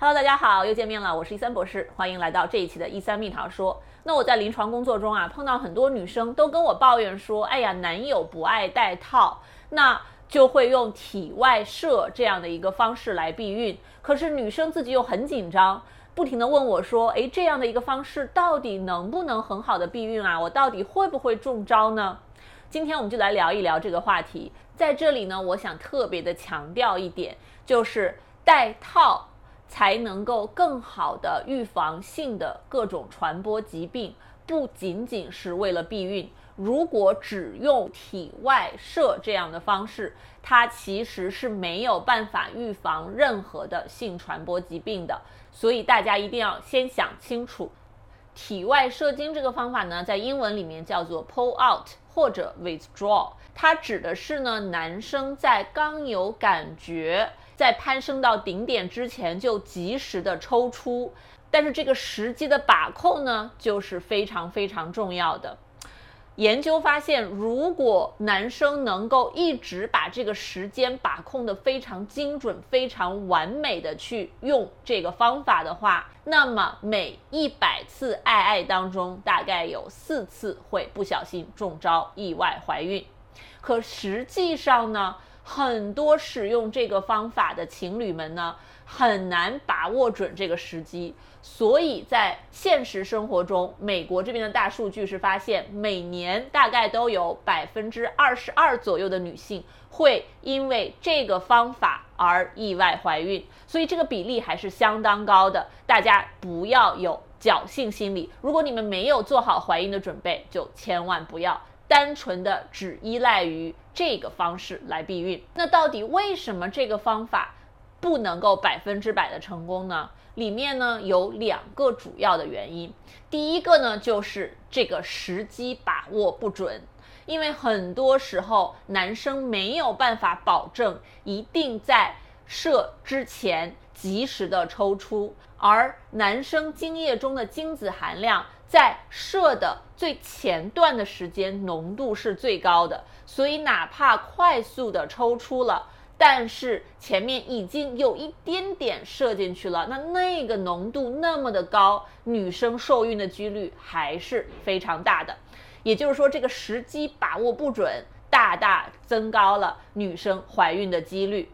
Hello，大家好，又见面了，我是一三博士，欢迎来到这一期的一三蜜桃说。那我在临床工作中啊，碰到很多女生都跟我抱怨说，哎呀，男友不爱戴套，那就会用体外射这样的一个方式来避孕。可是女生自己又很紧张，不停的问我说，哎，这样的一个方式到底能不能很好的避孕啊？我到底会不会中招呢？今天我们就来聊一聊这个话题。在这里呢，我想特别的强调一点，就是戴套。才能够更好的预防性的各种传播疾病，不仅仅是为了避孕。如果只用体外射这样的方式，它其实是没有办法预防任何的性传播疾病的。所以大家一定要先想清楚，体外射精这个方法呢，在英文里面叫做 pull out 或者 withdraw，它指的是呢，男生在刚有感觉。在攀升到顶点之前就及时的抽出，但是这个时机的把控呢，就是非常非常重要的。研究发现，如果男生能够一直把这个时间把控的非常精准、非常完美的去用这个方法的话，那么每一百次爱爱当中，大概有四次会不小心中招，意外怀孕。可实际上呢？很多使用这个方法的情侣们呢，很难把握准这个时机，所以在现实生活中，美国这边的大数据是发现，每年大概都有百分之二十二左右的女性会因为这个方法而意外怀孕，所以这个比例还是相当高的。大家不要有侥幸心理，如果你们没有做好怀孕的准备，就千万不要。单纯的只依赖于这个方式来避孕，那到底为什么这个方法不能够百分之百的成功呢？里面呢有两个主要的原因。第一个呢就是这个时机把握不准，因为很多时候男生没有办法保证一定在射之前及时的抽出，而男生精液中的精子含量。在射的最前段的时间，浓度是最高的，所以哪怕快速的抽出了，但是前面已经有一点点射进去了，那那个浓度那么的高，女生受孕的几率还是非常大的。也就是说，这个时机把握不准，大大增高了女生怀孕的几率。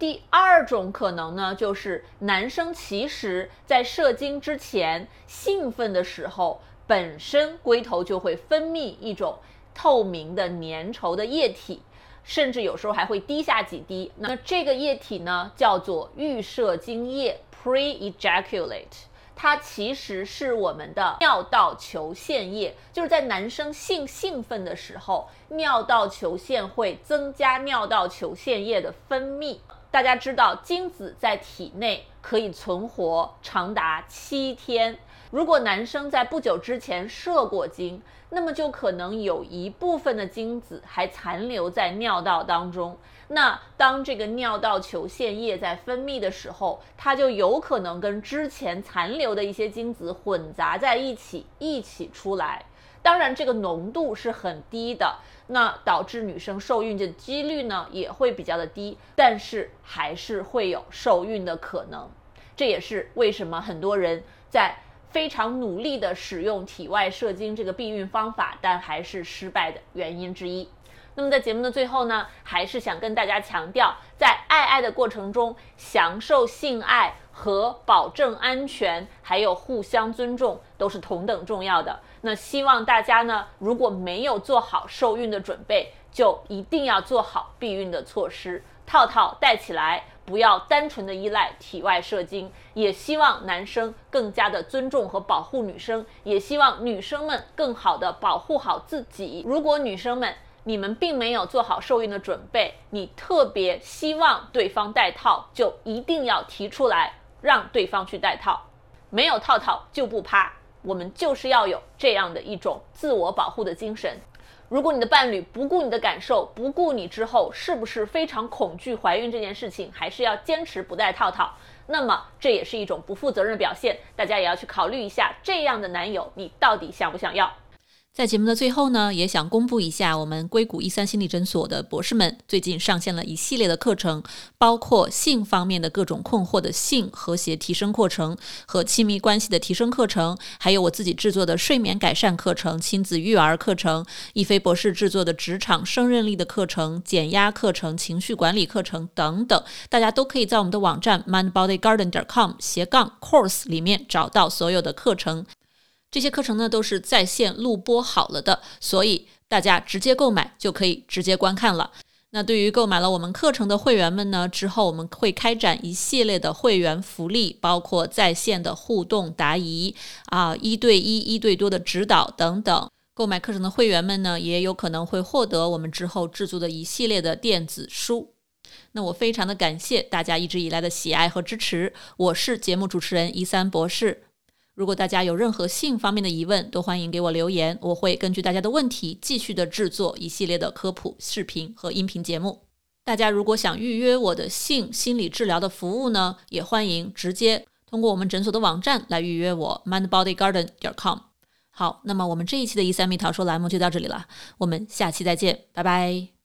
第二种可能呢，就是男生其实在射精之前兴奋的时候，本身龟头就会分泌一种透明的粘稠的液体，甚至有时候还会滴下几滴。那这个液体呢，叫做预射精液 （pre-ejaculate），它其实是我们的尿道球腺液，就是在男生性兴奋的时候，尿道球腺会增加尿道球腺液的分泌。大家知道，精子在体内可以存活长达七天。如果男生在不久之前射过精，那么就可能有一部分的精子还残留在尿道当中。那当这个尿道球腺液在分泌的时候，它就有可能跟之前残留的一些精子混杂在一起，一起出来。当然，这个浓度是很低的，那导致女生受孕的几率呢也会比较的低，但是还是会有受孕的可能。这也是为什么很多人在非常努力的使用体外射精这个避孕方法，但还是失败的原因之一。那么在节目的最后呢，还是想跟大家强调，在爱爱的过程中，享受性爱和保证安全，还有互相尊重，都是同等重要的。那希望大家呢，如果没有做好受孕的准备，就一定要做好避孕的措施，套套戴起来，不要单纯的依赖体外射精。也希望男生更加的尊重和保护女生，也希望女生们更好的保护好自己。如果女生们，你们并没有做好受孕的准备，你特别希望对方戴套，就一定要提出来让对方去戴套。没有套套就不啪，我们就是要有这样的一种自我保护的精神。如果你的伴侣不顾你的感受，不顾你之后是不是非常恐惧怀孕这件事情，还是要坚持不戴套套，那么这也是一种不负责任的表现。大家也要去考虑一下，这样的男友你到底想不想要？在节目的最后呢，也想公布一下，我们硅谷一三心理诊所的博士们最近上线了一系列的课程，包括性方面的各种困惑的性和谐提升课程和亲密关系的提升课程，还有我自己制作的睡眠改善课程、亲子育儿课程，一菲博士制作的职场胜任力的课程、减压课程、情绪管理课程等等，大家都可以在我们的网站 mindbodygarden.com 斜杠 course 里面找到所有的课程。这些课程呢都是在线录播好了的，所以大家直接购买就可以直接观看了。那对于购买了我们课程的会员们呢，之后我们会开展一系列的会员福利，包括在线的互动答疑啊，一对一、一对多的指导等等。购买课程的会员们呢，也有可能会获得我们之后制作的一系列的电子书。那我非常的感谢大家一直以来的喜爱和支持。我是节目主持人一三博士。如果大家有任何性方面的疑问，都欢迎给我留言，我会根据大家的问题继续的制作一系列的科普视频和音频节目。大家如果想预约我的性心理治疗的服务呢，也欢迎直接通过我们诊所的网站来预约我 mindbodygarden 点 com。好，那么我们这一期的一三蜜桃说栏目就到这里了，我们下期再见，拜拜。